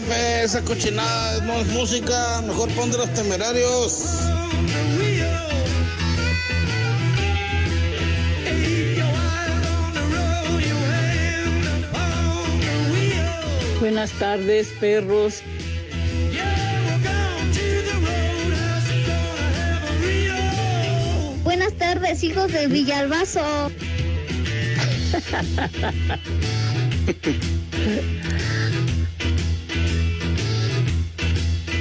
Pepe, esa cochinada no es música, mejor pon de los temerarios. Buenas tardes, perros. Buenas tardes, hijos de Villalbazo.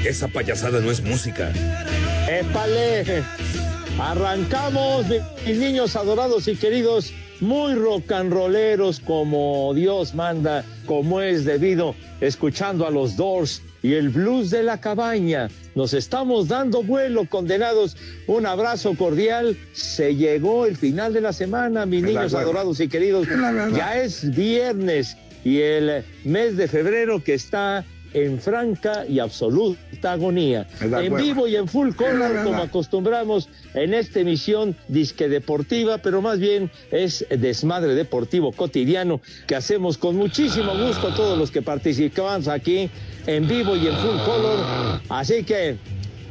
Esa payasada no es música. ¡Épale! Arrancamos, mis niños adorados y queridos, muy rock and rolleros como Dios manda, como es debido, escuchando a los Doors y el blues de la cabaña. Nos estamos dando vuelo, condenados. Un abrazo cordial. Se llegó el final de la semana, mis niños adorados y queridos. Ya es viernes y el mes de febrero que está en franca y absoluta agonía. En vivo y en full color, como acostumbramos en esta emisión disque deportiva, pero más bien es desmadre deportivo cotidiano que hacemos con muchísimo gusto todos los que participamos aquí en vivo y en full color. Así que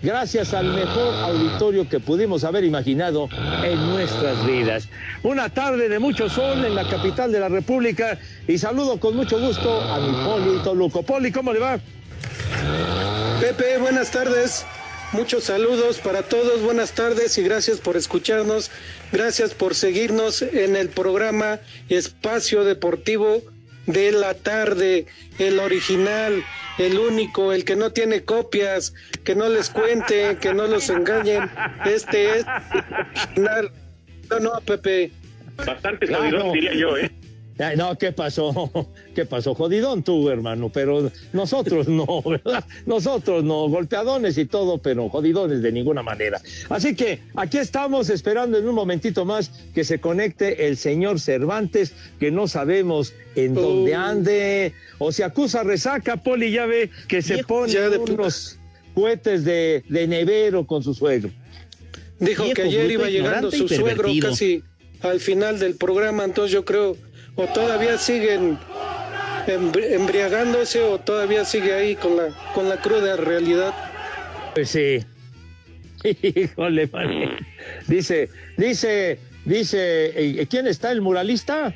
gracias al mejor auditorio que pudimos haber imaginado en nuestras vidas. Una tarde de mucho sol en la capital de la República y saludo con mucho gusto a mi Poli Toluco. Poli, ¿cómo le va? Pepe, buenas tardes. Muchos saludos para todos, buenas tardes y gracias por escucharnos. Gracias por seguirnos en el programa Espacio Deportivo de la Tarde, el original, el único, el que no tiene copias, que no les cuente, que no los engañen. Este es el original. No, no, Pepe. Bastante jodidón, diría yo, ¿eh? Ay, no, ¿qué pasó? ¿Qué pasó? Jodidón tú, hermano, pero nosotros no, ¿verdad? Nosotros no, golpeadones y todo, pero jodidones de ninguna manera. Así que aquí estamos esperando en un momentito más que se conecte el señor Cervantes, que no sabemos en dónde ande, o se acusa resaca, Poli ya ve que se pone unos cohetes de, de nevero con su suegro. Dijo que ayer iba llegando su suegro casi al final del programa, entonces yo creo o todavía siguen embriagándose o todavía sigue ahí con la con la cruda realidad. Pues sí. Híjole, man. Dice, dice, dice, ¿quién está el muralista?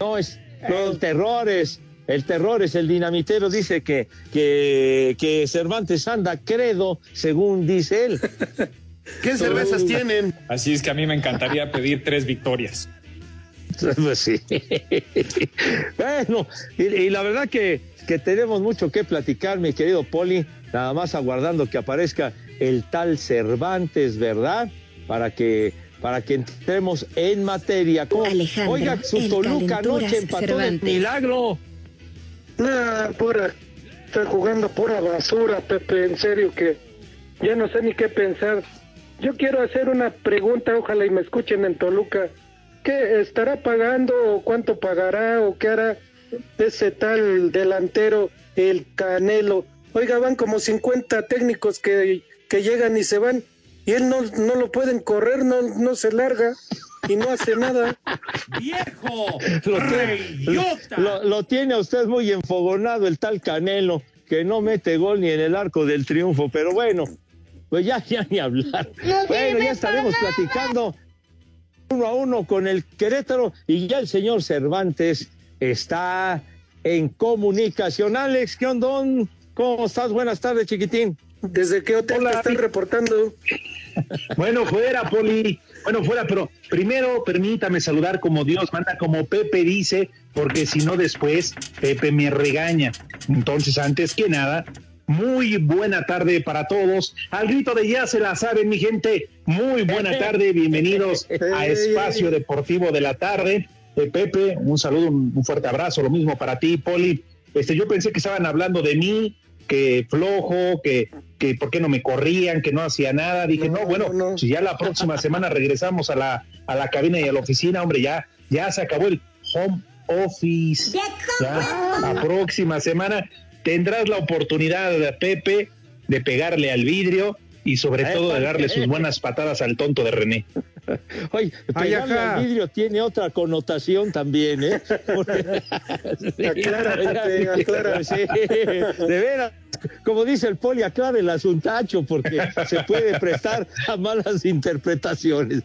No, es el terror es el terror es el dinamitero, dice que, que, que Cervantes anda credo, según dice él. ¿Qué cervezas tienen? Así es que a mí me encantaría pedir tres victorias. Pues sí. bueno, y, y, la verdad que, que tenemos mucho que platicar, mi querido Poli, nada más aguardando que aparezca el tal Cervantes, ¿verdad? Para que para que entremos en materia. ¿Cómo? Alejandro, Oiga, su Toluca anoche empató de milagro. Nada, pura, está jugando pura basura, Pepe, en serio que ya no sé ni qué pensar. Yo quiero hacer una pregunta, ojalá y me escuchen en Toluca. ¿Qué estará pagando o cuánto pagará o qué hará ese tal delantero, el Canelo? Oiga, van como 50 técnicos que, que llegan y se van y él no, no lo pueden correr, no, no se larga y no hace nada. ¡Viejo! Lo tiene, lo, lo- lo tiene a usted muy enfogonado el tal Canelo, que no mete gol ni en el arco del triunfo, pero bueno, pues ya, ya ni hablar. bueno, ya estaremos platicando uno a uno con el Querétaro y ya el señor Cervantes está en comunicación. Alex, ¿qué onda? ¿Cómo estás? Buenas tardes, chiquitín. ¿Desde qué hotel te están reportando? Bueno, fuera, Poli. Bueno, fuera, pero primero permítame saludar como Dios manda, como Pepe dice, porque si no después Pepe me regaña. Entonces, antes que nada, muy buena tarde para todos. Al grito de ya se la saben, mi gente. Muy buena tarde, bienvenidos a Espacio Deportivo de la Tarde. Eh, Pepe, un saludo, un, fuerte abrazo, lo mismo para ti, Poli. Este, yo pensé que estaban hablando de mí, que flojo, que, que por qué no me corrían, que no hacía nada. Dije, no, bueno, si ya la próxima semana regresamos a la, a la cabina y a la oficina, hombre, ya, ya se acabó el home office. Ya, la próxima semana tendrás la oportunidad de Pepe de pegarle al vidrio y sobre todo de darle sus buenas patadas al tonto de René. Oye, pegarle al vidrio tiene otra connotación también, ¿eh? de veras, como dice el poli, aclara el asuntacho porque se puede prestar a malas interpretaciones.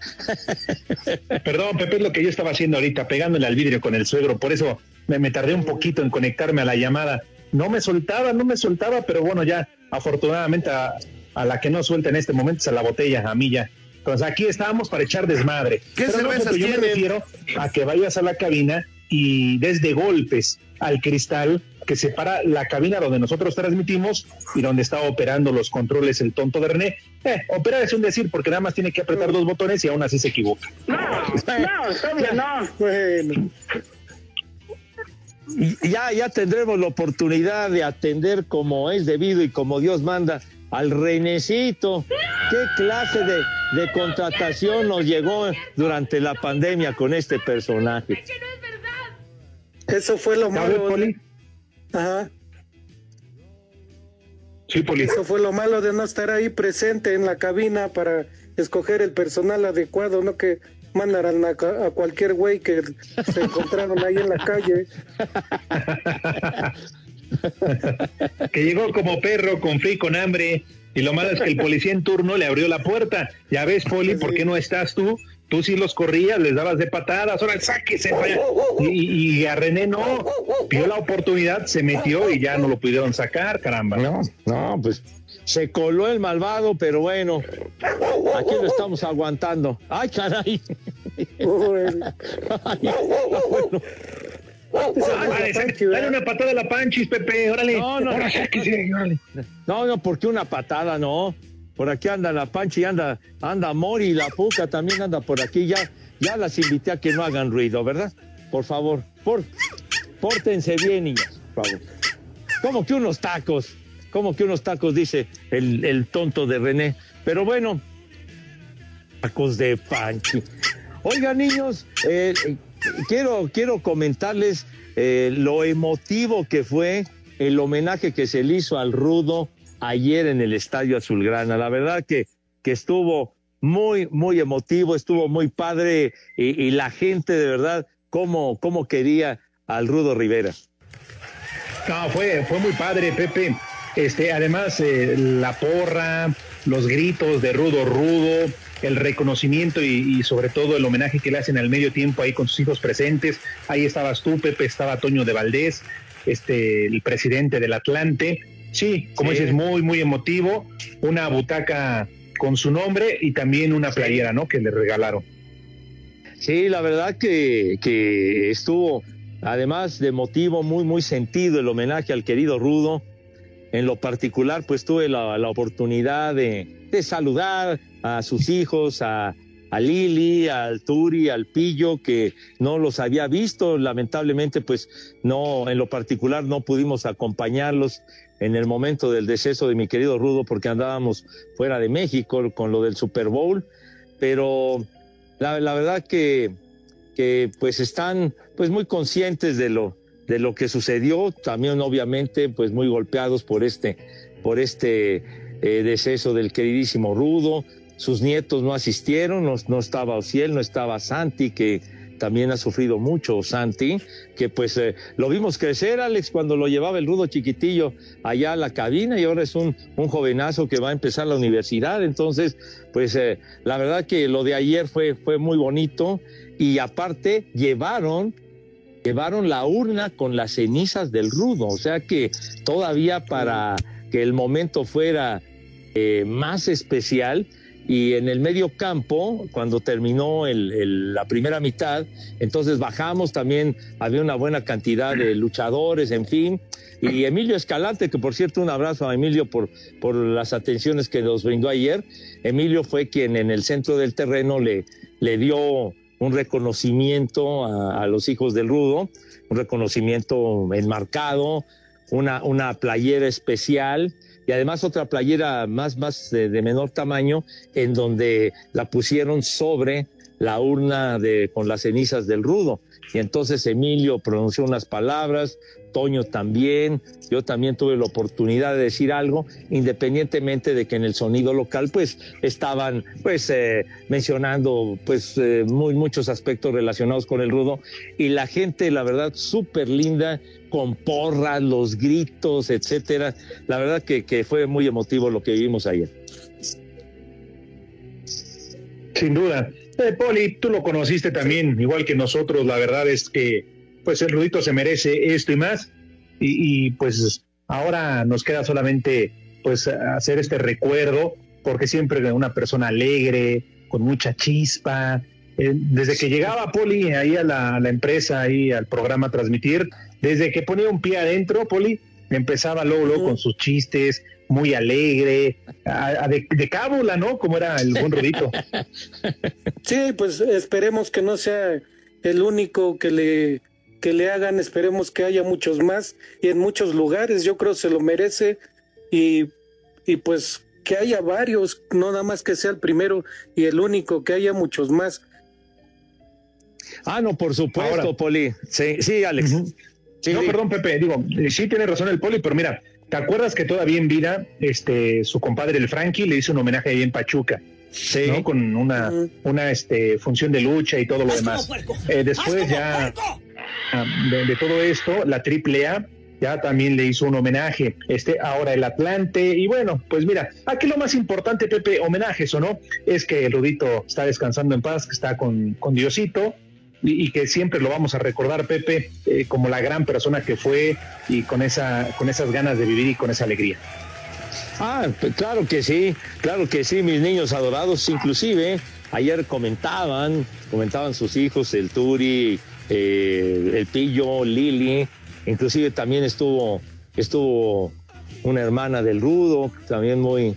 Perdón, Pepe, es lo que yo estaba haciendo ahorita, pegándole al vidrio con el suegro, por eso me, me tardé un poquito en conectarme a la llamada. No me soltaba, no me soltaba, pero bueno, ya afortunadamente a, a la que no suelta en este momento es a la botella, a mí ya. Entonces aquí estábamos para echar desmadre. ¿Qué Pero no, yo me refiero a que vayas a la cabina y desde golpes al cristal que separa la cabina donde nosotros transmitimos y donde está operando los controles el tonto de René. Eh, operar es un decir porque nada más tiene que apretar dos botones y aún así se equivoca. No, no, no. Bueno. Ya, ya tendremos la oportunidad de atender como es debido y como Dios manda al Renecito. ¿Qué clase de, de, contratación nos llegó durante la pandemia con este personaje? Eso fue lo malo. Poli? Ajá. Sí, Poli. Eso fue lo malo de no estar ahí presente en la cabina para escoger el personal adecuado, no que mandaran a, a cualquier güey que se encontraron ahí en la calle. que llegó como perro con frío y con hambre. Y lo malo es que el policía en turno le abrió la puerta. Ya ves, Poli, ¿por qué no estás tú? Tú sí los corrías, les dabas de patadas, ahora sáquese Y, y, a René no, vio la oportunidad, se metió y ya no lo pudieron sacar, caramba. No, no, pues se coló el malvado, pero bueno, aquí lo estamos aguantando. ¡Ay, caray! Ay, bueno. Dale, una patada a la Panchis, Pepe, órale. No, no, no, no, porque una patada, no. Por aquí anda la Panchi, anda, anda Mori, la Puca también anda por aquí. Ya, ya las invité a que no hagan ruido, ¿verdad? Por favor, por, pórtense bien, niñas, por favor. Como que unos tacos, como que unos tacos, dice el, tonto de René. Pero bueno, tacos de Panchi. Oiga, niños, eh, quiero, quiero comentarles eh, lo emotivo que fue el homenaje que se le hizo al Rudo ayer en el Estadio Azulgrana. La verdad que, que estuvo muy, muy emotivo, estuvo muy padre y, la gente de verdad, cómo, cómo quería al Rudo Rivera. No, fue, fue muy padre, Pepe. Este, además, eh, la porra, los gritos de Rudo Rudo, el reconocimiento y, sobre todo el homenaje que le hacen al medio tiempo ahí con sus hijos presentes. Ahí estabas tú, Pepe, estaba Toño de Valdés, este, el presidente del Atlante. Sí, como dices, muy, muy emotivo. Una butaca con su nombre y también una playera, ¿no? Que le regalaron. Sí, la verdad que, que estuvo, además de motivo, muy, muy sentido el homenaje al querido Rudo. En lo particular, pues tuve la, la oportunidad de, de saludar, a sus hijos, a, a Lili, al Turi, al Pillo, que no los había visto. Lamentablemente, pues no, en lo particular no pudimos acompañarlos en el momento del deceso de mi querido Rudo porque andábamos fuera de México con lo del Super Bowl. Pero la, la verdad que, que pues están pues muy conscientes de lo, de lo que sucedió. También obviamente pues muy golpeados por este, por este eh, deceso del queridísimo Rudo sus nietos no asistieron, no, estaba Ociel, no estaba Santi, que, también ha sufrido mucho Santi, que pues eh, lo vimos crecer, Alex, cuando lo llevaba el rudo chiquitillo allá a la cabina y ahora es un, un jovenazo que va a empezar la universidad. Entonces, pues eh, la verdad que lo de ayer fue, fue muy bonito y aparte llevaron llevaron la urna con las cenizas del rudo, o sea que todavía para que el momento fuera eh, más especial, y en el medio campo, cuando terminó la primera mitad, entonces bajamos también, había una buena cantidad de luchadores, en fin, y Emilio Escalante, que por cierto un abrazo a Emilio por, por las atenciones que nos brindó ayer, Emilio fue quien en el centro del terreno le, le dio un reconocimiento a, los hijos del Rudo, un reconocimiento enmarcado, una, una playera especial y además otra playera más, más de, menor tamaño en donde la pusieron sobre la urna de, con las cenizas del rudo. Y entonces Emilio pronunció unas palabras, Toño también, yo también tuve la oportunidad de decir algo, independientemente de que en el sonido local pues estaban pues eh, mencionando pues eh, muy, muchos aspectos relacionados con el rudo y la gente la verdad súper linda con porras, los gritos, etcétera. La verdad que, que fue muy emotivo lo que vivimos ayer. Sin duda. Eh, Poli, tú lo conociste también, igual que nosotros, la verdad es que pues el Rudito se merece esto y más, y, pues ahora nos queda solamente pues hacer este recuerdo, porque siempre una persona alegre, con mucha chispa, eh, desde que llegaba Poli ahí a la, a la, empresa, ahí al programa a transmitir, desde que ponía un pie adentro, Poli, empezaba luego, luego con sus chistes, muy alegre, de, cábula, ¿no? Como era el buen Rudito. Sí, pues esperemos que no sea el único que le que le hagan, esperemos que haya muchos más y en muchos lugares, yo creo se lo merece y, y pues que haya varios, no nada más que sea el primero y el único, que haya muchos más. Ah, no, por supuesto, Poli. Sí, sí, Alex. no, perdón, Pepe, digo, sí tiene razón el Poli, pero mira, ¿te acuerdas que todavía en vida, este, su compadre el Frankie le hizo un homenaje ahí en Pachuca? Sí. ¿no? Con una, una este, función de lucha y todo lo demás. Eh, después ya ah, de, todo esto, la AAA ya también le hizo un homenaje. Este, ahora el Atlante, y bueno, pues mira, aquí lo más importante, Pepe, homenajes o no, es que el Rudito está descansando en paz, que está con, con Diosito, y, que siempre lo vamos a recordar, Pepe, eh, como la gran persona que fue y con, esa, con esas ganas de vivir y con esa alegría. Ah, pues claro que sí, claro que sí, mis niños adorados, inclusive ayer comentaban, comentaban sus hijos, el Turi, eh, el Pillo, Lili, inclusive también estuvo, estuvo una hermana del Rudo, también muy,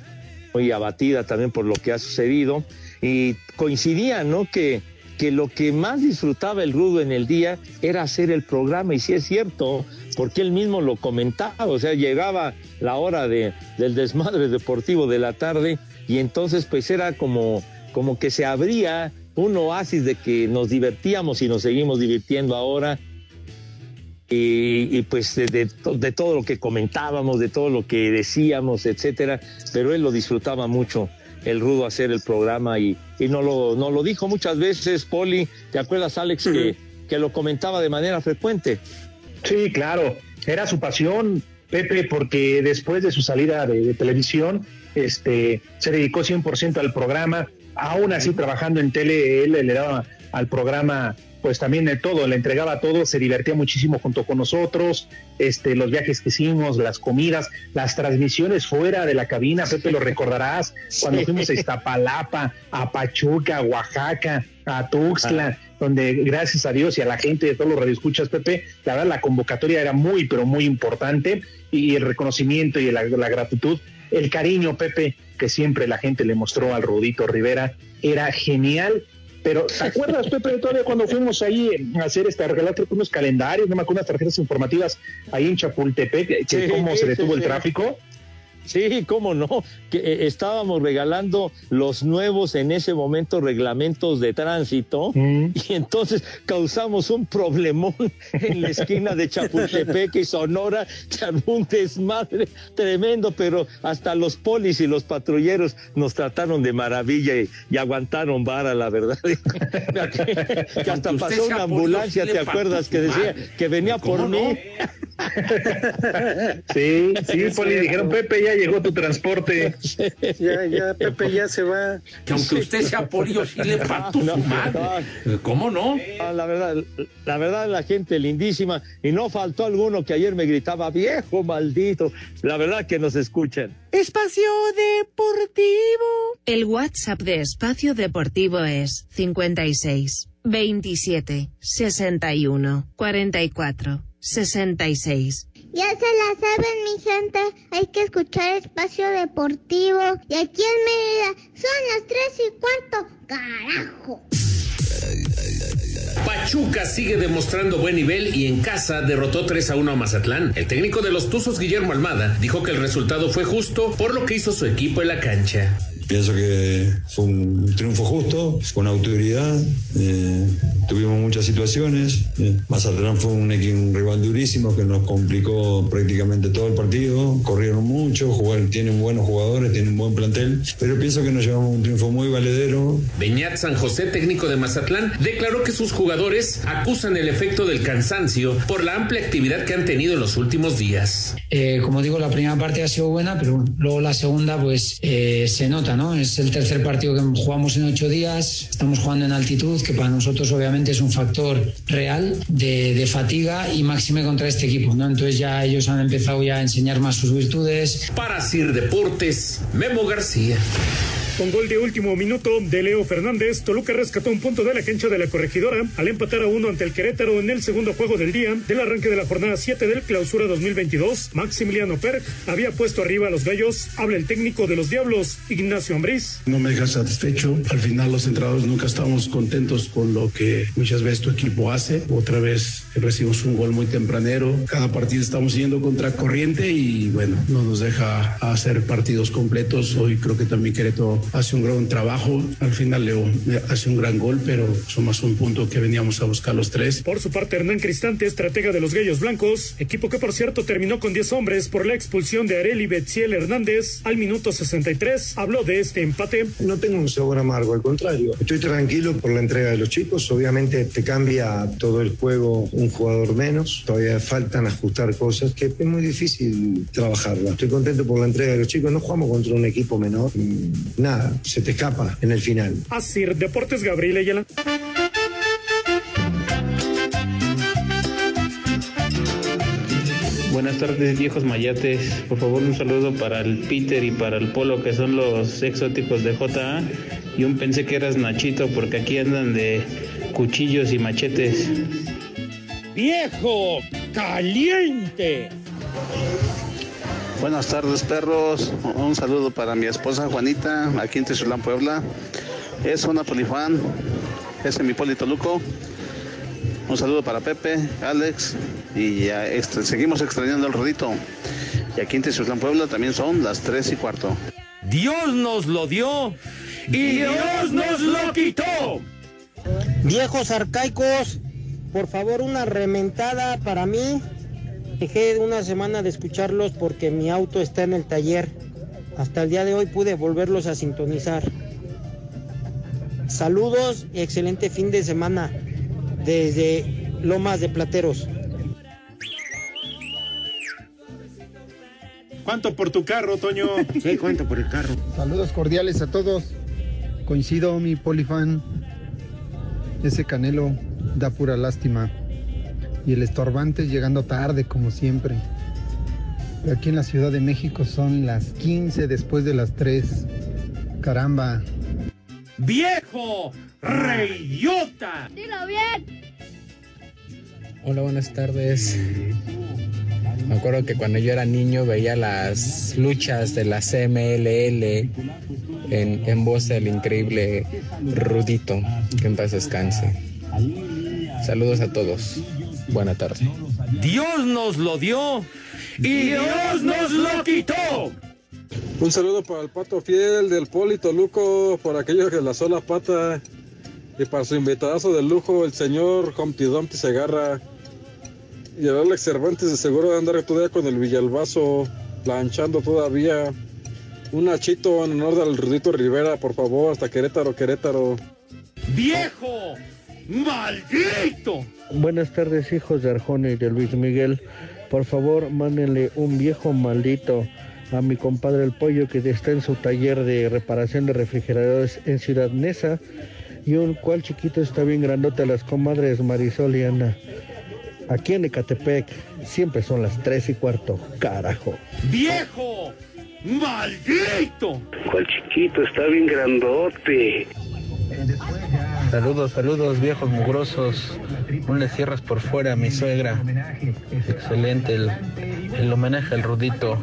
muy abatida también por lo que ha sucedido, y coincidían, ¿no? Que que lo que más disfrutaba el rudo en el día era hacer el programa, y sí es cierto, porque él mismo lo comentaba, o sea, llegaba la hora de, del desmadre deportivo de la tarde, y entonces pues era como, como que se abría un oasis de que nos divertíamos y nos seguimos divirtiendo ahora, y, pues de, de, todo lo que comentábamos, de todo lo que decíamos, etcétera, pero él lo disfrutaba mucho el rudo hacer el programa y, y no lo, no lo dijo muchas veces, Poli, ¿te acuerdas Alex que, que lo comentaba de manera frecuente? Sí, claro, era su pasión, Pepe, porque después de su salida de, televisión, este, se dedicó 100% al programa, aún así trabajando en tele, él le daba al programa pues también de todo, le entregaba todo, se divertía muchísimo junto con nosotros, este, los viajes que hicimos, las comidas, las transmisiones fuera de la cabina, Pepe, lo recordarás, cuando fuimos a Iztapalapa, a Pachuca, a Oaxaca, a Tuxtla, donde gracias a Dios y a la gente de todos los radioescuchas, Pepe, la verdad la convocatoria era muy, pero muy importante, y el reconocimiento y la, la gratitud, el cariño, Pepe, que siempre la gente le mostró al Rudito Rivera, era genial pero, ¿te acuerdas, Pepe, todavía cuando fuimos ahí a hacer este, a regalar unos calendarios, no me acuerdo, unas tarjetas informativas ahí en Chapultepec, que cómo se detuvo el tráfico? Sí, cómo no, que eh, estábamos regalando los nuevos en ese momento reglamentos de tránsito Mm. y entonces causamos un problemón en la esquina de Chapultepec y Sonora, se armó un desmadre tremendo, pero hasta los polis y los patrulleros nos trataron de maravilla y, y aguantaron vara, la verdad. que, que hasta pasó una ambulancia, ¿te acuerdas? Que decía que venía por ¿Cómo mí. no? Sí, sí, Poli, dijeron, Pepe, ya llegó tu transporte. Ya, ya, Pepe ya se va. Que aunque usted sea polio, sí le parto No, su madre. no. ¿Cómo no? Ah, La verdad, la verdad, la gente lindísima. Y no faltó alguno que ayer me gritaba, viejo maldito. La verdad que nos escuchan. Espacio Deportivo. El WhatsApp de Espacio Deportivo es 56 27 61 44 66. Ya se la saben, mi gente. Hay que escuchar Espacio Deportivo. Y aquí en Mérida son las tres y cuarto. ¡Carajo! Pachuca sigue demostrando buen nivel y en casa derrotó 3 a 1 a Mazatlán. El técnico de los Tuzos, Guillermo Almada, dijo que el resultado fue justo por lo que hizo su equipo en la cancha. Pienso que fue un triunfo justo, con autoridad. eh, tuvimos muchas situaciones. eh, Mazatlán fue un, un rival durísimo que nos complicó prácticamente todo el partido. Corrieron mucho, jugaron, tienen buenos jugadores, tienen un buen plantel. Pero pienso que nos llevamos un triunfo muy valedero. Beñat San José, técnico de Mazatlán, declaró que sus jugadores acusan el efecto del cansancio por la amplia actividad que han tenido en los últimos días. Eh, como digo, la primera parte ha sido buena, pero bueno, luego la segunda, pues eh, se nota, ¿no? Es el tercer partido que jugamos en ocho días, estamos jugando en altitud, que para nosotros obviamente es un factor real de, de fatiga y máxime contra este equipo, ¿no? Entonces ya ellos han empezado ya a enseñar más sus virtudes. Para Sir Deportes, Memo García. Con gol de último minuto de Leo Fernández, Toluca rescató un punto de la cancha de la corregidora al empatar a uno ante el Querétaro en el segundo juego del día del arranque de la jornada 7 del clausura 2022. Maximiliano Perk había puesto arriba a los gallos. Habla el técnico de los Diablos, Ignacio Ambriz. No me deja satisfecho. Al final los entrenadores nunca estamos contentos con lo que muchas veces tu equipo hace. Otra vez recibimos un gol muy tempranero. Cada partido estamos yendo contra corriente y bueno, no nos deja hacer partidos completos. Hoy creo que también Querétaro hace un gran trabajo. Al final Leo hace un gran gol, pero somos un punto que veníamos a buscar los tres. Por su parte, Hernán Cristante, estratega de los Gallos Blancos, equipo que por cierto terminó con 10 hombres por la expulsión de Areli Betziel Hernández al minuto 63, habló de este empate. No tengo un sabor amargo, al contrario. Estoy tranquilo por la entrega de los chicos. Obviamente te cambia todo el juego un jugador menos. Todavía faltan ajustar cosas que es muy difícil trabajarla. Estoy contento por la entrega de los chicos. No jugamos contra un equipo menor. Mm, Nada, se te escapa en el final. Asir Deportes Gabriel Ayala. Buenas tardes, viejos mayates. Por favor, un saludo para el Peter y para el Polo, que son los exóticos de JA. Y un pensé que eras Nachito, porque aquí andan de cuchillos y machetes. ¡Viejo! ¡Caliente! Buenas tardes, perros. Un saludo para mi esposa Juanita, aquí en Tezulán, Puebla. Es una polifan. Es mi Polito Luco. Un saludo para Pepe, Alex. Y ya este, seguimos extrañando el rodito. Y aquí en Tezulán, Puebla también son las 3 y cuarto. Dios nos lo dio y Dios nos lo quitó. Viejos arcaicos, por favor una rementada para mí. Dejé una semana de escucharlos porque mi auto está en el taller. Hasta el día de hoy pude volverlos a sintonizar. Saludos y excelente fin de semana desde Lomas de Plateros. ¿Cuánto por tu carro, Toño? Sí, cuánto por el carro. Saludos cordiales a todos. Coincido, mi polifan. Ese canelo da pura lástima. Y el estorbante llegando tarde, como siempre. Aquí en la Ciudad de México son las 15 después de las 3. Caramba. ¡Viejo! ¡Reyota! Dilo bien. Hola, buenas tardes. Me acuerdo que cuando yo era niño veía las luchas de la CMLL en, en voz del increíble Rudito. Que en paz descanse. Saludos a todos. Buena tarde. Dios nos lo dio y Dios nos lo quitó. Un saludo para el pato fiel del Polito Luco, por aquello que la sola pata. Y para su invitadazo de lujo, el señor Humpty Dumpty Segarra. Y el Alex Cervantes de seguro de andar todavía con el Villalbazo, planchando todavía. Un nachito en honor del Rudito Rivera, por favor, hasta Querétaro, Querétaro. ¡Viejo! ¡Maldito! Buenas tardes, hijos de Arjona y de Luis Miguel. Por favor, mándenle un viejo maldito a mi compadre el pollo que está en su taller de reparación de refrigeradores en Ciudad Neza. Y un cual chiquito está bien grandote a las comadres Marisol y Ana. Aquí en Ecatepec siempre son las tres y cuarto. Carajo. ¡Viejo! ¡Maldito! ¿Cuál chiquito? Está bien grandote. Saludos, saludos, viejos mugrosos. No le cierras por fuera a mi suegra. Excelente el, el homenaje al rudito.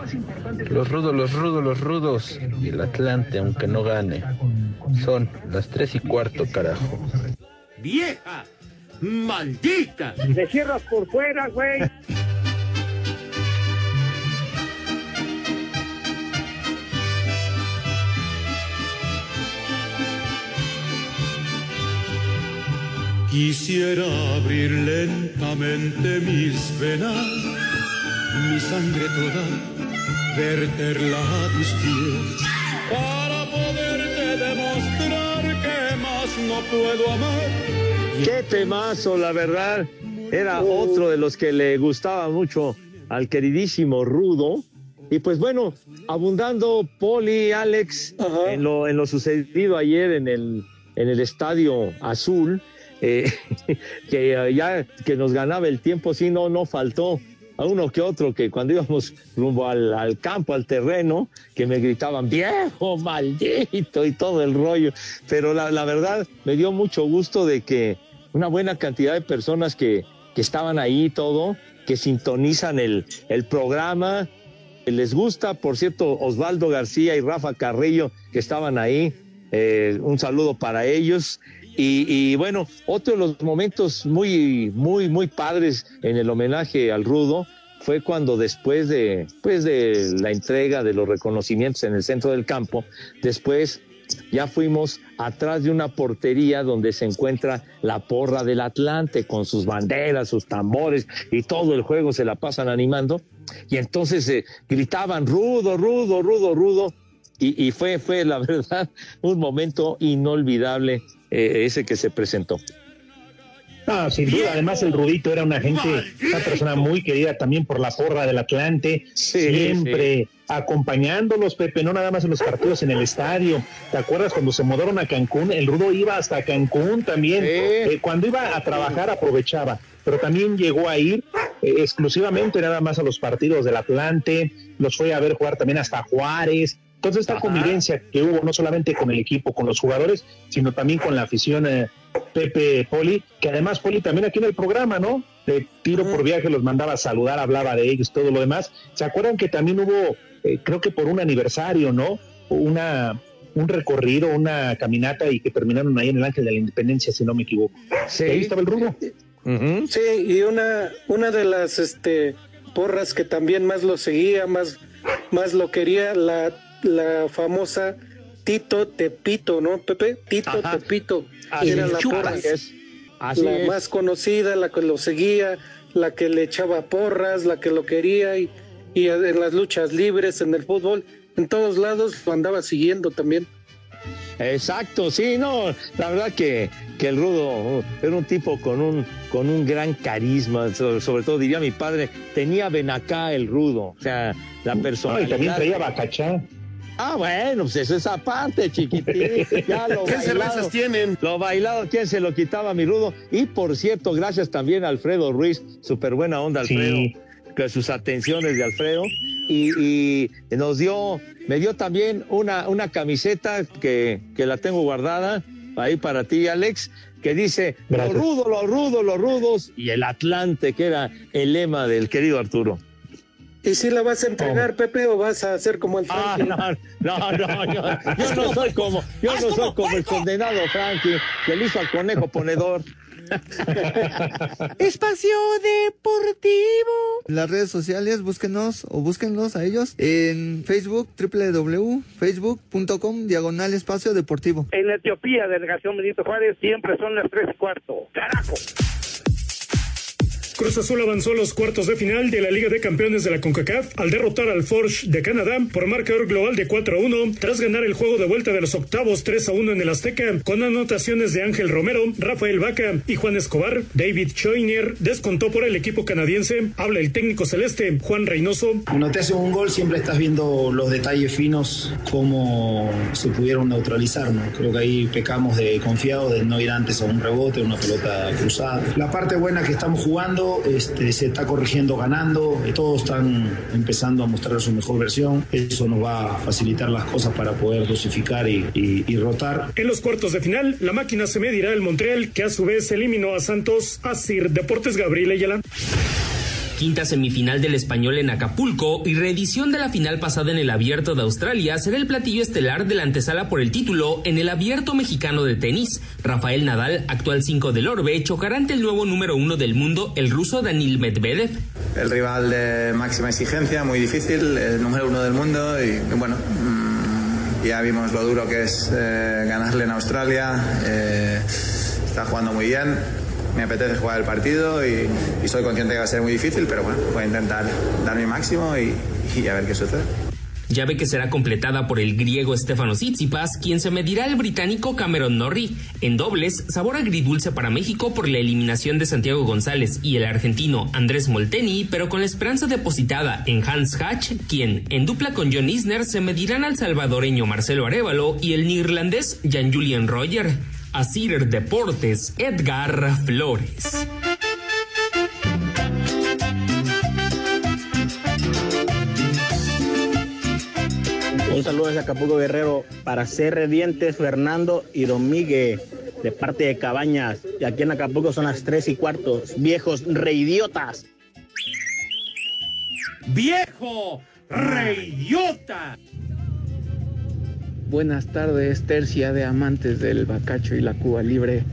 Los rudos, los rudos, los rudos. Y el Atlante, aunque no gane. Son las tres y cuarto, carajo. ¡Vieja! ¡Maldita! Le cierras por fuera, güey. Quisiera abrir lentamente mis venas, mi sangre toda, verterla a tus pies, para poderte demostrar que más no puedo amar. Qué temazo, la verdad. Era otro de los que le gustaba mucho al queridísimo Rudo. Y pues bueno, abundando Poli, Alex, en lo, en lo sucedido ayer en el, en el Estadio Azul, eh, que eh, ya que nos ganaba el tiempo, sí, no, no faltó a uno que otro que cuando íbamos rumbo al, campo, al terreno, que me gritaban viejo, maldito y todo el rollo. Pero la, la, verdad me dio mucho gusto de que una buena cantidad de personas que, que estaban ahí todo, que sintonizan el, el programa, les gusta, por cierto, Osvaldo García y Rafa Carrillo que estaban ahí, eh, un saludo para ellos. Y, y, bueno, otro de los momentos muy, muy, muy padres en el homenaje al Rudo fue cuando después de, pues de la entrega de los reconocimientos en el centro del campo, después ya fuimos atrás de una portería donde se encuentra la porra del Atlante con sus banderas, sus tambores y todo el juego se la pasan animando. Y entonces eh, gritaban rudo, rudo, rudo, rudo. Y, y, fue, fue la verdad un momento inolvidable eh, ese que se presentó. Ah, sin duda, además el Rudito era una gente, una persona muy querida también por la porra del Atlante, sí, siempre sí. acompañándolos, Pepe, no nada más en los partidos en el estadio. ¿Te acuerdas cuando se mudaron a Cancún? El Rudo iba hasta Cancún también. Sí. Eh, cuando iba a trabajar aprovechaba, pero también llegó a ir eh, exclusivamente nada más a los partidos del Atlante, los fue a ver jugar también hasta Juárez, entonces esta Ajá. convivencia que hubo no solamente con el equipo, con los jugadores, sino también con la afición eh, Pepe Poli, que además Poli también aquí en el programa, ¿no? De tiro por viaje los mandaba a saludar, hablaba de ellos, todo lo demás. ¿Se acuerdan que también hubo, eh, creo que por un aniversario, ¿no? Una un recorrido, una caminata y que terminaron ahí en el Ángel de la Independencia, si no me equivoco. Sí. Ahí estaba el rumbo. Uh -huh. Sí, y una, una de las este, porras que también más lo seguía, más, más lo quería, la la famosa Tito Tepito, ¿no, Pepe? Tito Ajá. Tepito. Así era la porra, es. Así la es. más conocida, la que lo seguía, la que le echaba porras, la que lo quería y, y en las luchas libres, en el fútbol, en todos lados lo andaba siguiendo también. Exacto, sí, no, la verdad que, que el Rudo era un tipo con un, con un gran carisma, sobre, sobre todo diría mi padre, tenía ven acá el Rudo, o sea, la persona. No, y también traía bacachá. Ah, bueno, pues eso es aparte, chiquitín. Ya lo ¿Qué bailado, cervezas tienen? Lo bailado, ¿quién se lo quitaba, mi rudo? Y por cierto, gracias también a Alfredo Ruiz, súper buena onda, Alfredo, sí. que sus atenciones de Alfredo. Y, y, nos dio, me dio también una, una camiseta que, que la tengo guardada ahí para ti, Alex, que dice, gracias. lo rudo, lo rudo, los rudos, y el Atlante, que era el lema del querido Arturo. ¿Y si la vas a entregar, oh. Pepe, o vas a hacer como el Frankie? Ah, no, no, no, yo, yo no soy como, yo no soy como el condenado Frankie, que le hizo al conejo ponedor. Espacio Deportivo. Las redes sociales, búsquenos o búsquenlos a ellos en Facebook, www.facebook.com, diagonal espacio deportivo. En Etiopía, delegación Benito Juárez, siempre son las tres y cuarto. ¡Carajo! Cruz Azul avanzó a los cuartos de final de la Liga de Campeones de la CONCACAF al derrotar al Forge de Canadá por marcador global de 4 a 1 tras ganar el juego de vuelta de los octavos 3 a 1 en el Azteca con anotaciones de Ángel Romero, Rafael Vaca y Juan Escobar. David Choiner descontó por el equipo canadiense. Habla el técnico celeste Juan Reynoso. Cuando te hacen un gol siempre estás viendo los detalles finos, cómo se pudieron neutralizar. ¿no? Creo que ahí pecamos de confiado de no ir antes a un rebote, una pelota cruzada. La parte buena que estamos jugando este, se está corrigiendo ganando, todos están empezando a mostrar su mejor versión, eso nos va a facilitar las cosas para poder dosificar y, rotar. En los cuartos de final, la máquina se medirá el Montreal, que a su vez eliminó a Santos, Asir Deportes Gabriel Ayala. Quinta semifinal del español en Acapulco y reedición de la final pasada en el Abierto de Australia será el platillo estelar de la antesala por el título en el Abierto Mexicano de Tenis. Rafael Nadal, actual 5 del Orbe, chocará ante el nuevo número uno del mundo, el ruso Danil Medvedev. El rival de máxima exigencia, muy difícil, el número uno del mundo y bueno, mm, ya vimos lo duro que es eh, ganarle en Australia, eh, está jugando muy bien, me apetece jugar el partido y, soy consciente que va a ser muy difícil, pero bueno, voy a intentar dar mi máximo y, a ver qué sucede. Llave que será completada por el griego Stefanos Tsitsipas, quien se medirá al británico Cameron Norrie. En dobles, sabor agridulce para México por la eliminación de Santiago González y el argentino Andrés Molteni, pero con la esperanza depositada en Hans Hatch, quien, en dupla con John Isner, se medirán al salvadoreño Marcelo Arevalo y el neerlandés Jan Julian Roger. Asir Deportes, Edgar Flores. Un saludo desde Acapulco Guerrero para CR Dientes, Fernando y Don Miguel, de parte de Cabañas. Y aquí en Acapulco son las tres y cuartos. Viejos reidiotas. ¡Viejo! ¡Reidiota! Buenas tardes, tercia de amantes del bacacho y la Cuba Libre.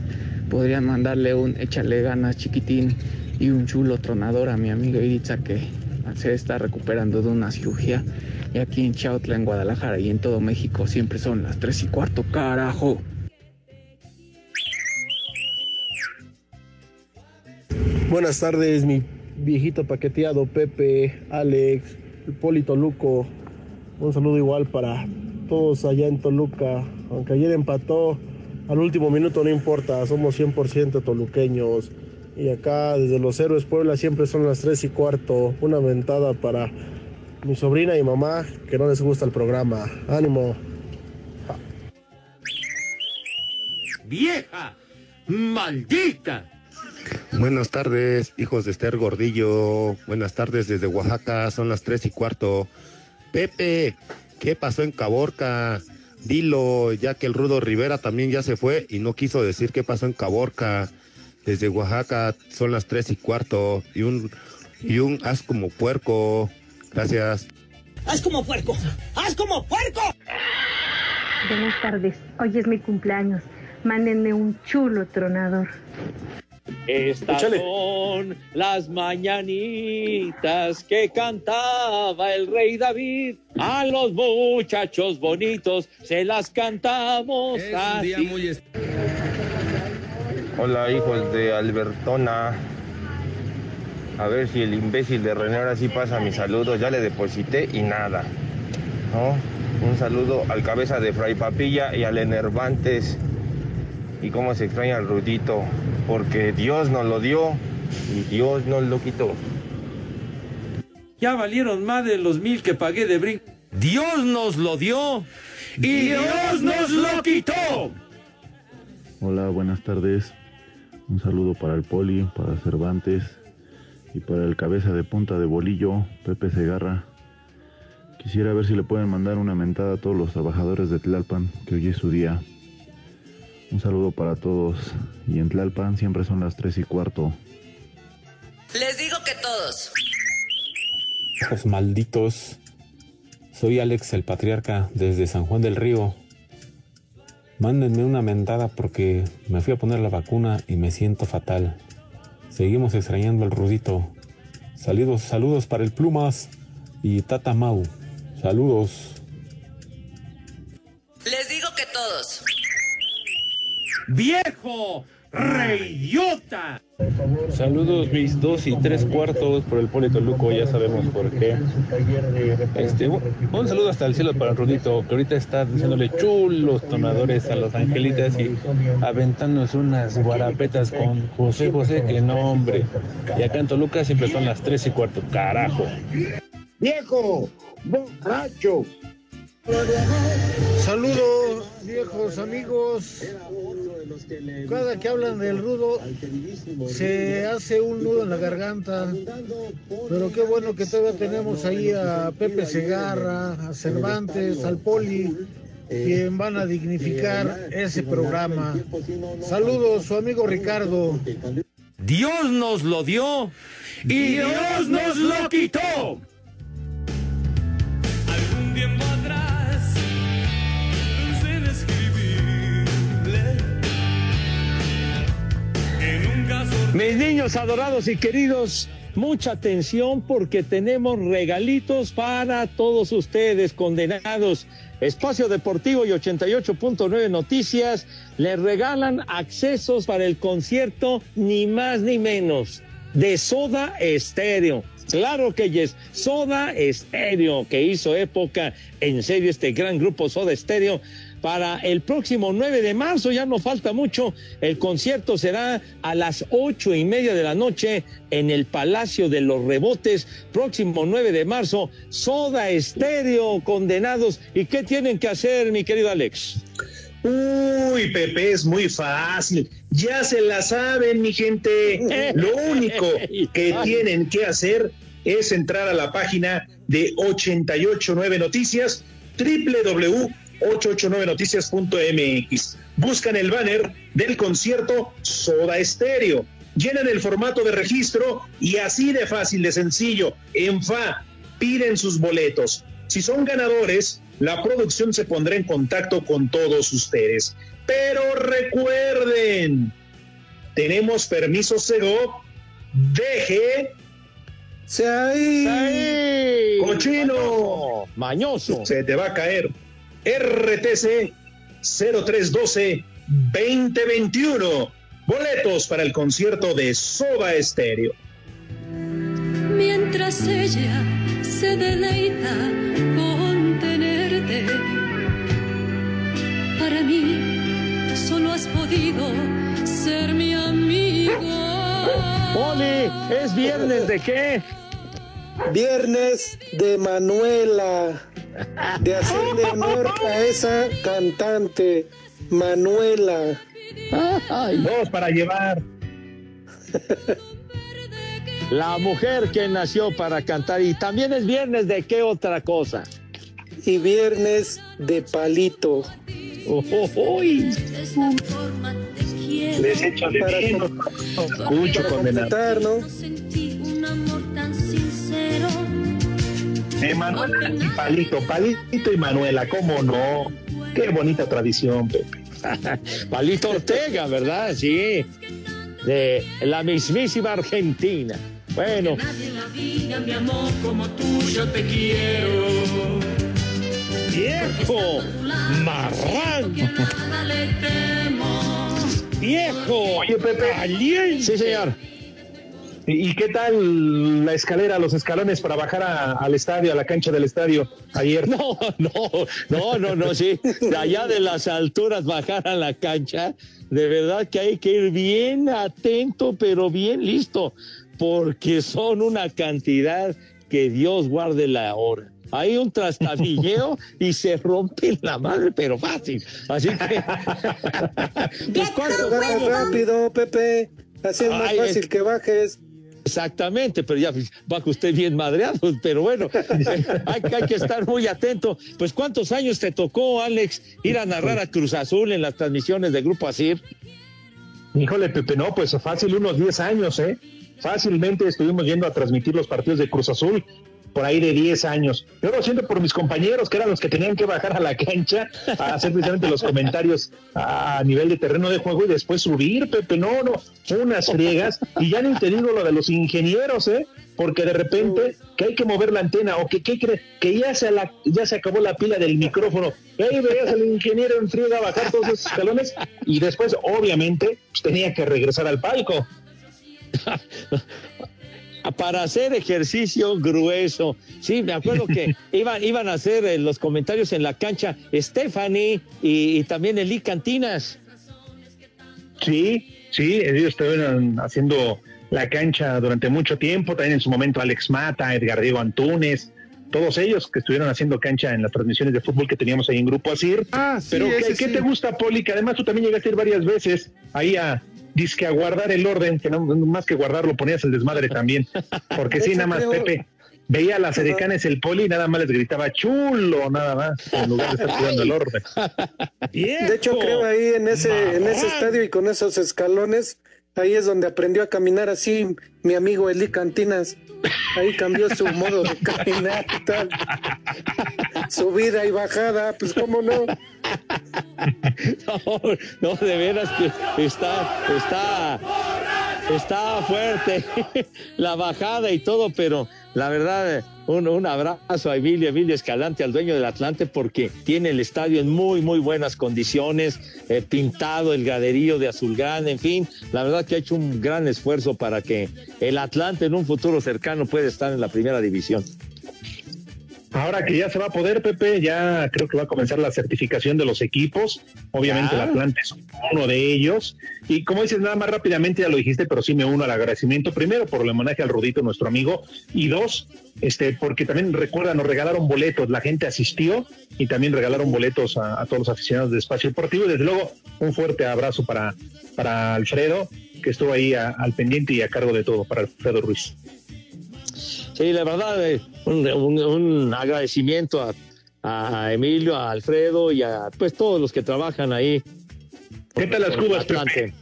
Podrían mandarle un échale ganas chiquitín y un chulo tronador a mi amigo Iritza que se está recuperando de una cirugía. Y aquí en Chautla, en Guadalajara y en todo México siempre son las tres y cuarto, carajo. Buenas tardes, mi viejito paqueteado Pepe, Alex, el Poli Toluco. Un saludo igual para todos allá en Toluca. Aunque ayer empató, al último minuto no importa, somos 100% toluqueños. Y acá desde los héroes Puebla siempre son las 3 y cuarto. Una ventada para mi sobrina y mamá que no les gusta el programa. Ánimo. ¡Vieja! ¡Maldita! Buenas tardes, hijos de Esther Gordillo. Buenas tardes desde Oaxaca, son las tres y cuarto. Pepe, ¿qué pasó en Caborca? Dilo, ya que el Rudo Rivera también ya se fue y no quiso decir qué pasó en Caborca. Desde Oaxaca son las tres y cuarto. Y un, y un haz como puerco. Gracias. ¡Haz como puerco! ¡Haz como puerco! Buenas tardes. Hoy es mi cumpleaños. Mándenme un chulo tronador. Estas Échale. son las mañanitas que cantaba el rey David. A los muchachos bonitos se las cantamos así. Hola hijos de Albertona. A ver si el imbécil de René ahora sí pasa mis saludos. Ya le deposité y nada. ¿No? Un saludo al cabeza de Fray Papilla y al Enervantes. Y cómo se extraña al Rudito. Porque Dios nos lo dio y Dios nos lo quitó. Ya valieron más de los mil que pagué de brinco. Dios nos lo dio y Dios nos lo quitó. Hola, buenas tardes. Un saludo para el Poli, para Cervantes y para el cabeza de punta de bolillo, Pepe Segarra. Quisiera ver si le pueden mandar una mentada a todos los trabajadores de Tlalpan, que hoy es su día. Un saludo para todos. Y en Tlalpan siempre son las tres y cuarto. Les digo que todos. Hijos malditos. Soy Alex el Patriarca desde San Juan del Río. Mándenme una mentada porque me fui a poner la vacuna y me siento fatal. Seguimos extrañando al Rudito. Saludos, saludos para el Plumas y Tata Mau. Saludos. Les digo que todos. ¡Viejo! ¡Reyota! Saludos mis dos y tres cuartos por el Polito Luco, ya sabemos por qué. Este, un, un saludo hasta el cielo para el Rudito, que ahorita está diciéndole chulos tonadores a los angelitas y aventándose unas guarapetas con José José, que no hombre. Y acá en Toluca siempre son las tres y cuarto, carajo. Viejo, borracho. Saludos, viejos amigos. Cada que hablan del rudo, se hace un nudo en la garganta. Pero qué bueno que todavía tenemos ahí a Pepe Segarra, a Cervantes, al Poli, quien van a dignificar ese programa. Saludos, su amigo Ricardo. Dios nos lo dio y Dios nos lo quitó. Mis niños adorados y queridos, mucha atención porque tenemos regalitos para todos ustedes condenados. Espacio Deportivo y 88.9 Noticias les regalan accesos para el concierto ni más ni menos de Soda Estéreo. Claro que es Soda Estéreo, que hizo época en serio este gran grupo Soda Estéreo. Para el próximo 9 de marzo, ya no falta mucho, el concierto será a las ocho y media de la noche en el Palacio de los Rebotes, próximo 9 de marzo, Soda Estéreo, condenados. ¿Y qué tienen que hacer, mi querido Alex? Uy, Pepe, es muy fácil. Ya se la saben, mi gente. Lo único que tienen que hacer es entrar a la página de 889 Noticias, www.889noticias.mx. Buscan el banner del concierto Soda Estéreo. Llenan el formato de registro y así de fácil, de sencillo, en FA, piden sus boletos. Si son ganadores, la producción se pondrá en contacto con todos ustedes. Pero recuerden, tenemos permiso Sego, deje ahí. Cochino. Mañoso. Se te va a caer. RTC 0312 2021. Boletos para el concierto de Soda Estéreo. Mientras ella se deleita con tenerte, para mí solo has podido ser mi amigo. Poli, ¿es viernes de qué? Viernes de Manuela. De hacerle honor a esa cantante, Manuela. Dos para llevar. La mujer que nació para cantar. Y también es viernes de qué otra cosa. Y viernes de palito. Oh, oh, oh, Les echo de Para menos. Mucho para condenado. completar, ¿no? Emanuela y Palito, Palito y Manuela, ¿cómo no? Qué bonita tradición, Pepe. Palito Ortega, ¿verdad? Sí. De la mismísima Argentina. Bueno, nadie en la vida, mi amor, como tú yo te quiero. viejo, temo. viejo, Oye, Pepe. alien. Sí, señor. ¿Y y qué tal la escalera, los escalones para bajar a- al estadio, a la cancha del estadio ayer? No, no, no, no, no, sí. De allá de las alturas bajar a la cancha, de verdad que hay que ir bien atento, pero bien listo, porque son una cantidad que Dios guarde la hora. Hay un trastabilleo y se rompe la madre, pero fácil. Así que. pues, ¿cuánto- Baja rápido, Pepe. Así es más Ay, fácil es- que bajes. Exactamente, pero ya pues, baja usted bien madreado, pero bueno, hay, que- hay que estar muy atento. Pues ¿cuántos años te tocó, Alex, ir a narrar a Cruz Azul en las transmisiones de Grupo Asir? Híjole, Pepe, no, pues fácil, unos 10 años, ¿eh? Fácilmente estuvimos yendo a transmitir los partidos de Cruz Azul por ahí de 10 años. Yo lo siento por mis compañeros, que eran los que tenían que bajar a la cancha a hacer precisamente los comentarios a nivel de terreno de juego y después subir, Pepe. No, no, unas friegas. Y ya ni te digo lo de los ingenieros, ¿eh? Porque de repente que hay que mover la antena o que, ¿qué cree? que ya se, la, ya se acabó la pila del micrófono. Ahí veías al ingeniero en friega bajar todos esos escalones y después, obviamente, pues, tenía que regresar al palco. para hacer ejercicio grueso. Sí, me acuerdo que iban, iban a hacer eh, los comentarios en la cancha Stephanie y, también Eli Cantinas. Sí, sí, ellos estaban haciendo la cancha durante mucho tiempo, también en su momento Alex Mata, Edgar Diego Antunes, todos ellos que estuvieron haciendo cancha en las transmisiones de fútbol que teníamos ahí en Grupo Asir. Ah, Pero ¿qué, te gusta, Poli? Que además tú también llegaste a ir varias veces ahí a, que a guardar el orden, que no, más que guardarlo ponías el desmadre también. Porque sí, nada más, Pepe, veía a las edecanes el poli y nada más les gritaba chulo, nada más, en lugar de estar cuidando el orden. De hecho, creo ahí en ese, en ese estadio y con esos escalones, ahí es donde aprendió a caminar así mi amigo Eli Cantinas. Ahí cambió su modo de caminar y tal. Subida y bajada, pues cómo no. No, no, de veras que está, está, está fuerte la bajada y todo, pero la verdad, un, un, abrazo a Emilio, Emilio Escalante, al dueño del Atlante, porque tiene el estadio en muy, muy buenas condiciones, eh, pintado el graderío de azulgrana, en fin, la verdad que ha hecho un gran esfuerzo para que el Atlante en un futuro cercano pueda estar en la primera división. Ahora que ya se va a poder, Pepe, ya creo que va a comenzar la certificación de los equipos. Obviamente el Atlante es uno de ellos. Y como dices, nada más rápidamente ya lo dijiste, pero sí me uno al agradecimiento. Primero, por el homenaje al Rudito, nuestro amigo. Y dos, este, porque también recuerda, nos regalaron boletos, la gente asistió y también regalaron boletos a, todos los aficionados de Espacio Deportivo. Y desde luego, un fuerte abrazo para, para Alfredo, que estuvo ahí al pendiente y a cargo de todo, para Alfredo Ruiz. Sí, la verdad, eh, un, agradecimiento a, Emilio, a Alfredo y a pues todos los que trabajan ahí. ¿Qué tal las cubas, Pepe?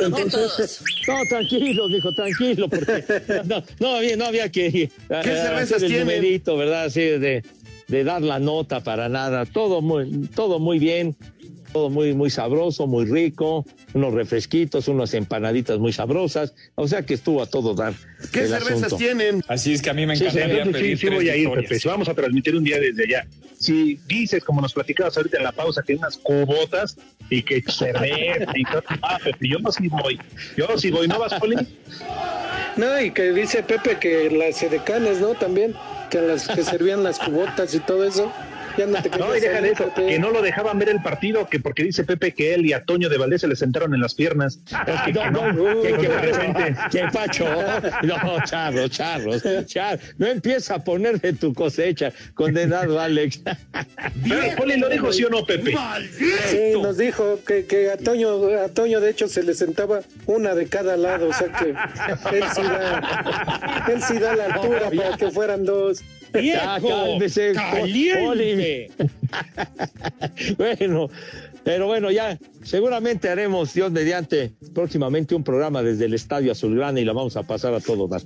No, tranquilo, dijo, tranquilo, porque no, no, había, no había que ¿Qué hacer el numerito, ¿verdad? Así de, de dar la nota para nada. Todo muy, todo muy bien todo muy, muy sabroso, muy rico, unos refresquitos, unas empanaditas muy sabrosas, o sea que estuvo a todo dar. ¿Qué cervezas tienen? Así es que a mí me encantaría sí, sí, voy a ir, Pepe. Vamos a transmitir un día desde allá. Si dices, como nos platicabas ahorita en la pausa, que hay unas cubotas y que cerveza y todo, ah, Pepe, yo sí voy. Yo sí voy, ¿no vas, Poli? No, y que dice Pepe que las edecanes, ¿no? También, que las que servían las cubotas y todo eso no, y deja de eso, que no lo dejaban ver el partido, que porque dice Pepe que él y a Toño de Valdés se le sentaron en las piernas. que, no, no, que, que, pacho. No, charros, charros, No empieza a poner de tu cosecha, condenado Alex. Poli lo dijo, ¿sí o no, Pepe? Sí, nos dijo que, que a, Toño, a Toño, de hecho, se le sentaba una de cada lado, o sea que él sí da, él sí da la altura para que fueran dos. ¡Viejo! ¡Caliente! bueno, pero bueno, ya seguramente haremos, Dios mediante, próximamente un programa desde el Estadio Azulgrana y lo vamos a pasar a todo dar.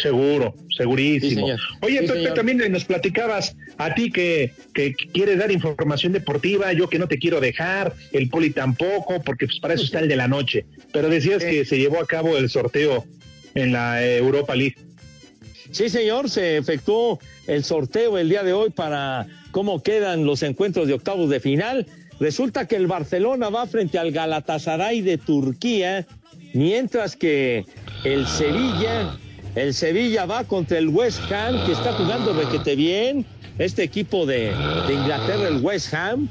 Seguro, segurísimo. Oye, también nos platicabas a ti que, que, quieres dar información deportiva, yo que no te quiero dejar, el poli tampoco, porque pues para eso está el de la noche. Pero decías que se llevó a cabo el sorteo en la Europa League. Sí, señor, se efectuó el sorteo el día de hoy para cómo quedan los encuentros de octavos de final. Resulta que el Barcelona va frente al Galatasaray de Turquía, mientras que el Sevilla, el Sevilla va contra el West Ham, que está jugando requete bien. Este equipo de, de Inglaterra, el West Ham,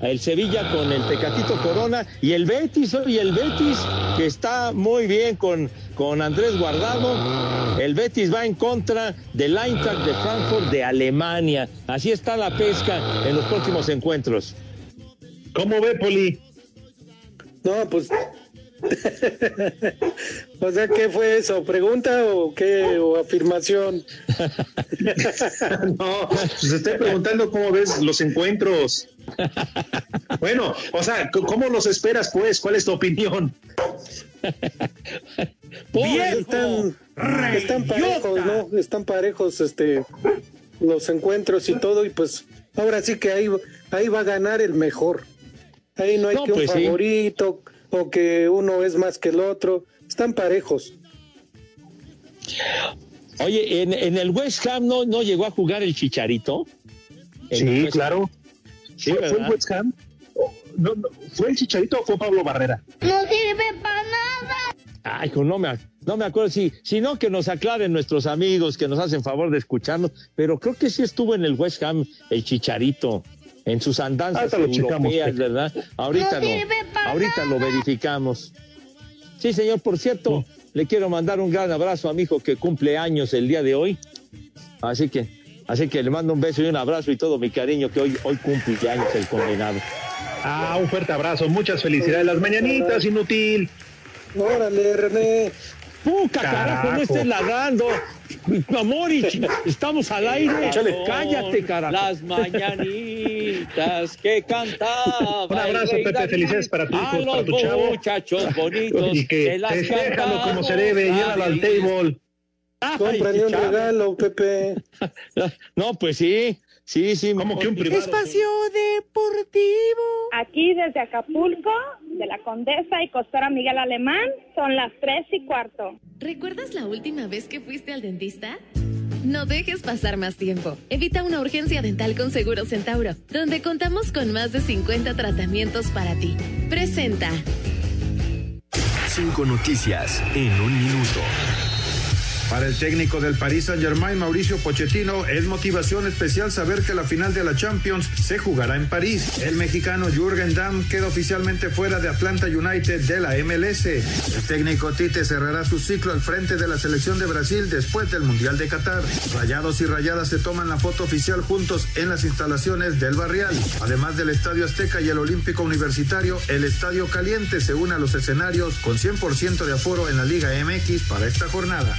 el Sevilla con el Tecatito Corona y el Betis, y el Betis que está muy bien con, con Andrés Guardado. El Betis va en contra del Eintracht de Frankfurt de Alemania. Así está la pesca en los próximos encuentros. ¿Cómo ve, Poli? No, pues o sea, ¿qué fue eso? ¿Pregunta o qué? ¿O afirmación? no, pues estoy preguntando cómo ves los encuentros. Bueno, o sea, ¿cómo los esperas, pues? ¿Cuál es tu opinión? están, están parejos, ¿no? Están parejos este los encuentros y todo y pues ahora sí que ahí ahí va a ganar el mejor. Ahí no hay que un pues sí. O que uno es más que el otro. Están parejos. Oye, en, en el West Ham no, no llegó a jugar el Chicharito. El Sí, claro. Sí, ¿Fue, el West Ham? No, no, ¿Fue el Chicharito o fue Pablo Barrera? No sirve para nada. Ay, hijo, no me, no me acuerdo si, si no que nos aclaren nuestros amigos que nos hacen favor de escucharnos, pero creo que sí estuvo en el West Ham el Chicharito en sus andanzas checamos, europeas. ¿verdad? Ahorita No ahorita lo verificamos. Sí, señor, por cierto, le quiero mandar un gran abrazo a mi hijo que cumple años el día de hoy. Así que, así que le mando un beso y un abrazo y todo mi cariño que hoy, hoy cumple años el condenado. Ah, un fuerte abrazo, muchas felicidades. Las mañanitas, inútil. Órale, René. ¡Puca, carajo! No estés ladrando. Amorich, estamos al aire. Cállate, carajo. Las mañanitas que cantaba. Un abrazo, Pepe, David felicidades para tu hijo, A para los tu chavo. muchachos bonitos. Y que como se debe, llévalo al table. Cómprale un regalo, Pepe. No, pues sí. Sí, sí. Como que un privado. Espacio Deportivo. Aquí desde Acapulco, de la Condesa y Costora Miguel Alemán, son las tres y cuarto. ¿Recuerdas la última vez que fuiste al dentista? No dejes pasar más tiempo. Evita una urgencia dental con Seguro Centauro, donde contamos con más de 50 tratamientos para ti. Presenta. Cinco noticias en un minuto. Para el técnico del Paris Saint-Germain, Mauricio Pochettino, es motivación especial saber que la final de la Champions se jugará en París. El mexicano Jürgen Damm queda oficialmente fuera de Atlanta United de la MLS. El técnico Tite cerrará su ciclo al frente de la selección de Brasil después del Mundial de Qatar. Rayados y Rayadas se toman la foto oficial juntos en las instalaciones del Barrial. Además del Estadio Azteca y el Olímpico Universitario, el Estadio Caliente se une a los escenarios con 100% de aforo en la Liga MX para esta jornada.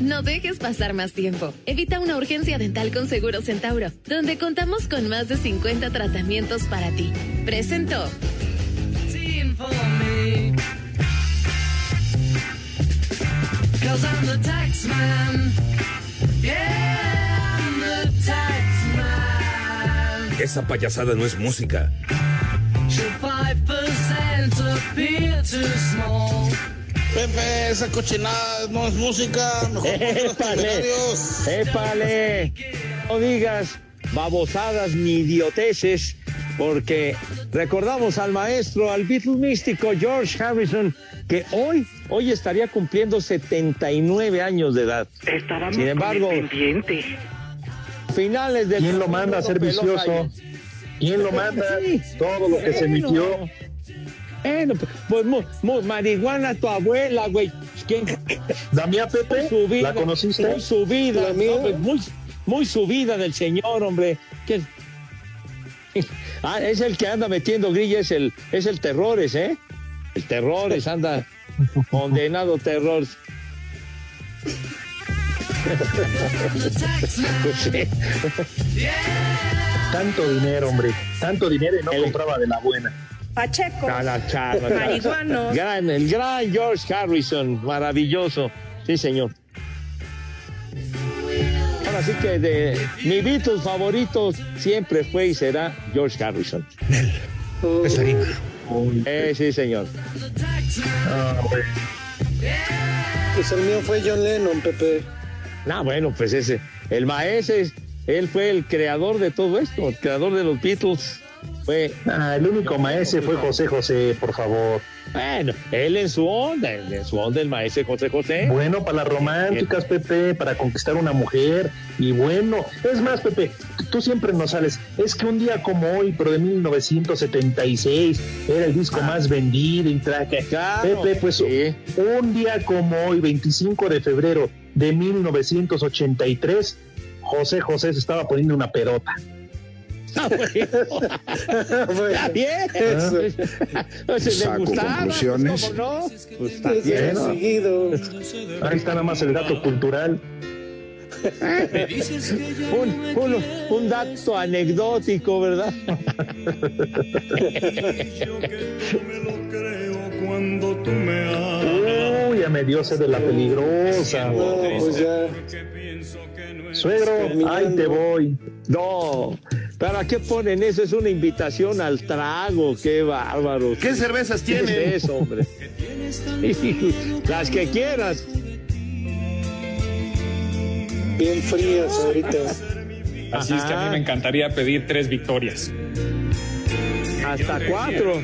No dejes pasar más tiempo. Evita una urgencia dental con Seguro Centauro, donde contamos con más de 50 tratamientos para ti. Presentó. Esa payasada no es música. Should 5% appear too small? Pepe, esa cochinada no es música. Mejor ponte los ¡Épale! ¡Épale! No digas babosadas ni idioteces, porque recordamos al maestro, al Beatle místico George Harrison, que hoy, hoy estaría cumpliendo 79 años de edad. Sin embargo, finales del ¿Quién lo manda a ser vicioso? ¿Quién lo manda? Todo lo que se emitió. Bueno, pues mu- mu- marihuana tu abuela, güey. Damián Pepe, Su vida, ¿la conociste? Muy subida, no, pues, muy, muy subida del señor, hombre. Ah, es el que anda metiendo grilla, es el, es el Terrores, ¿eh? El Terrores anda condenado Terrores. Pues sí. Tanto dinero, hombre. Tanto dinero y no compraba de la buena. Pacheco. A la charla, Marihuanos. Gran, el gran George Harrison, maravilloso. Sí, señor. Ahora sí que de mi Beatles favorito siempre fue y será George Harrison. Es harina. Eh, sí, señor. Ah. Pues el mío fue John Lennon, Pepe. No, bueno, pues ese, el maestro, él fue el creador de todo esto, el creador de los Beatles. Fue, Ah, el único maese fue José José, por favor. bueno, él en su onda, en su onda el maestro José José. Bueno, para las románticas, Pepe, para conquistar una mujer. Y bueno, es más, Pepe, tú siempre nos sales. Es que un día como hoy, pero de 1976, era el disco más vendido y traje. Claro, Pepe, pues sí. un día como hoy, 25 de febrero de 1983, José José se estaba poniendo una pedota. Ah, bueno. Está bien. Pues, si le Saco gustaba, conclusiones. ¿cómo no? Pues está Pues, bien. ¿no? Seguido. Ahí está nada más el dato cultural. un, un- un dato anecdótico, ¿verdad? Cuando tú me amas. Uy, ya me dio sed de la peligrosa. No, pues ya. Suegro, ahí te voy. No, ¿para qué ponen eso? Es una invitación al trago, qué bárbaro. ¿Qué cervezas ¿Qué tienen? es eso, hombre? Las que quieras. Bien frías ahorita. Así es que a mí me encantaría pedir tres victorias. Hasta cuatro.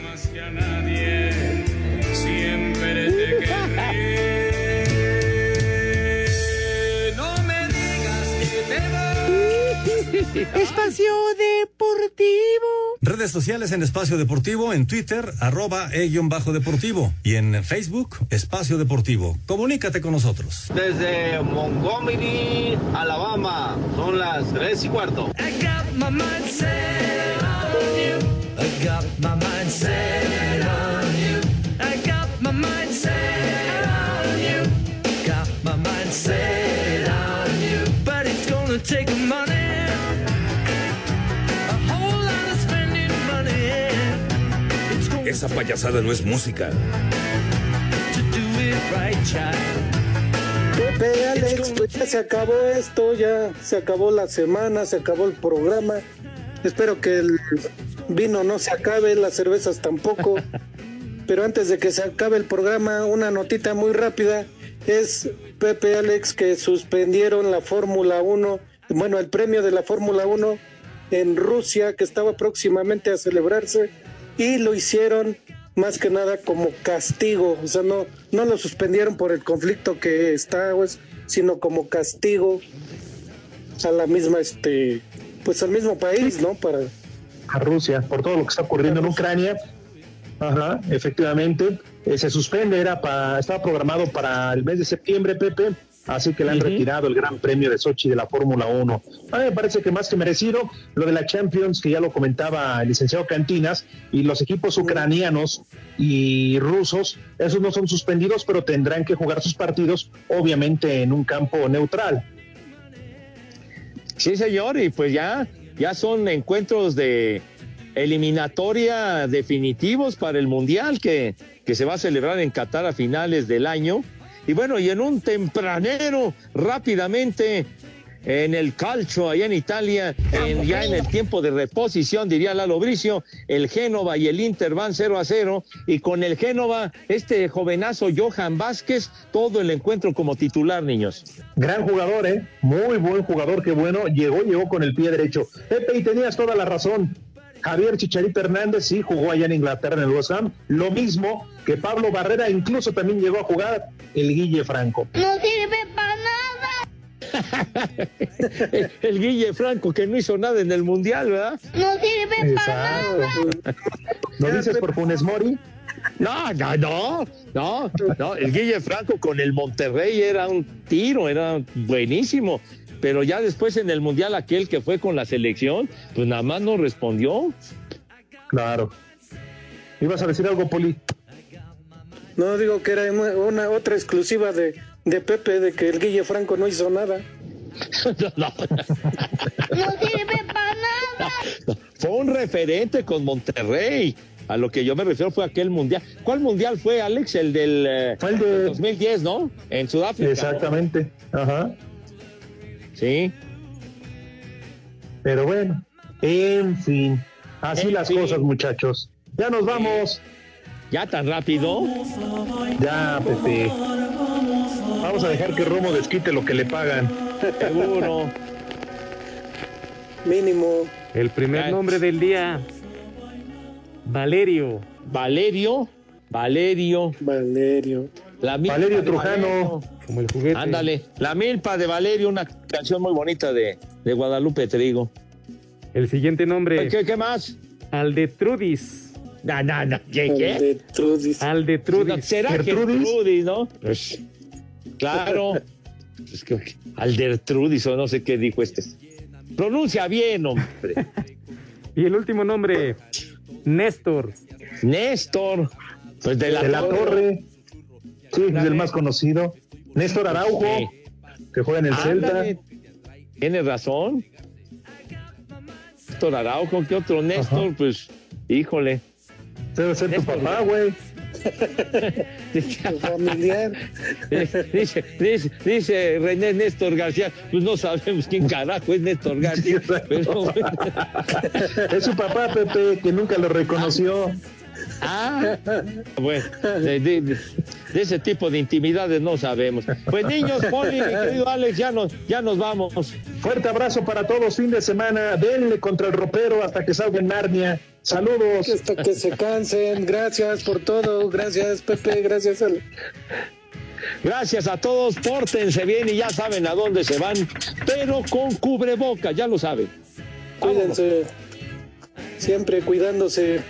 Espacio Deportivo. Redes sociales en Espacio Deportivo, en Twitter, arroba e-bajo deportivo y en Facebook, Espacio Deportivo. Comunícate con nosotros. Desde Montgomery, Alabama, son las tres y cuarto. I got my mind set on you. I got my mind set on you. Esa payasada no es música. Pepe, Alex, pues ya se acabó esto, ya se acabó la semana, se acabó el programa. Espero que el vino no se acabe, las cervezas tampoco. Pero antes de que se acabe el programa, una notita muy rápida. Es Pepe Alex que suspendieron la Fórmula 1, bueno, el premio de la Fórmula 1 en Rusia, que estaba próximamente a celebrarse, y lo hicieron más que nada como castigo, o sea, no, no lo suspendieron por el conflicto que está, pues, sino como castigo a la misma, este, pues al mismo país, ¿no? Para a Rusia por todo lo que está ocurriendo en Ucrania. Ajá, efectivamente, eh, se suspende, era para, estaba programado para el mes de septiembre, Pepe, así que le han retirado el Gran Premio de Sochi de la Fórmula 1. A mí me parece que más que merecido, lo de la Champions, que ya lo comentaba el licenciado Cantinas, y los equipos ucranianos y rusos, esos no son suspendidos, pero tendrán que jugar sus partidos, obviamente, en un campo neutral. Sí, señor, y pues ya, ya son encuentros de eliminatoria definitivos para el Mundial que, que se va a celebrar en Qatar a finales del año. Y bueno, y en un tempranero, rápidamente, en el calcio, allá en Italia, en- ya en el tiempo de reposición, diría Lalo Bricio, el Génova y el Inter van 0 a 0, y con el Génova, este jovenazo Johan Vázquez, todo el encuentro como titular, niños. Gran jugador, ¿eh? Muy buen jugador, qué bueno. Llegó, llegó con el pie derecho. Pepe, y tenías toda la razón. Javier Chicharito Hernández sí jugó allá en Inglaterra en el West Ham. Lo mismo que Pablo Barrera, incluso también llegó a jugar el Guille Franco. No sirve para nada. el, el Guille Franco que no hizo nada en el Mundial, ¿verdad? No sirve para nada. ¿Lo dices por Funes Mori? No, no, no, no, no, el Guille Franco con el Monterrey era un tiro, era buenísimo, pero ya después en el Mundial aquel que fue con la selección, pues nada más no respondió. Claro. ¿Ibas a decir algo, Poli? No digo que era una, una- otra exclusiva de, de Pepe de que el Guille Franco no hizo nada. No, No sirve para nada. fue un referente con Monterrey. A lo que yo me refiero fue aquel mundial. ¿Cuál mundial fue, Alex? El del eh, Fue el de- 2010, ¿no? En Sudáfrica. ¿no? Exactamente. Ajá. Sí. Pero bueno, en fin. Así En las fin. cosas, muchachos. Ya nos vamos. ¿Ya tan rápido? Ya, Pepe. Vamos a dejar que Romo desquite lo que le pagan. Seguro. Mínimo. El primer nombre del día. Valerio. Valerio. Valerio. Valerio. La milpa Valerio de Trujano. Valerio. Como el juguete. Ándale. La milpa de Valerio, una canción muy bonita de, de Guadalupe Trigo. El siguiente nombre. ¿Qué, qué más? Aldetrudis. No, no, no. ¿Qué, qué? de Trudis. Aldetrudis. No, ¿Será Gertrudis? Gertrudis, no? Pues, claro. pues, que Aldertrudis o no sé qué dijo este. Pronuncia bien, hombre. Y el último nombre, Néstor. Néstor. Pues de la, de la torre. Sí, es el más conocido. Néstor Araujo, Sí. que juega en el Celta. Ándale. Tienes razón. Néstor Araujo, ¿qué otro Néstor? Pues, híjole. Debe ser tu papá, güey. familiar. Dice, dice, dice René Néstor García, pues no sabemos quién carajo es Néstor García, pero. Es su papá, Pepe, que nunca lo reconoció. Ah, bueno, de, de- de- de ese tipo de intimidades no sabemos. Pues niños, Poli, mi querido Alex, ya nos, ya nos vamos. Fuerte abrazo para todos, fin de semana. Denle contra el ropero hasta que salga en Narnia. Saludos. Hasta que se cansen. Gracias por todo. Gracias, Pepe. Gracias, Ale. Gracias a todos, pórtense bien y ya saben a dónde se van, pero con cubreboca, ya lo saben. Cuídense. Siempre cuidándose.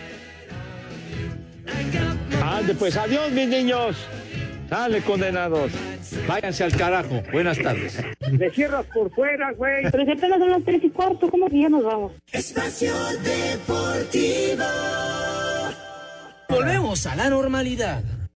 Ande, pues adiós, mis niños. Dale, condenados. Váyanse al carajo. Buenas tardes. Le cierras por fuera, güey. Pero si apenas son las tres y cuarto, ¿cómo que ya nos vamos? Espacio Deportivo. Volvemos a la normalidad.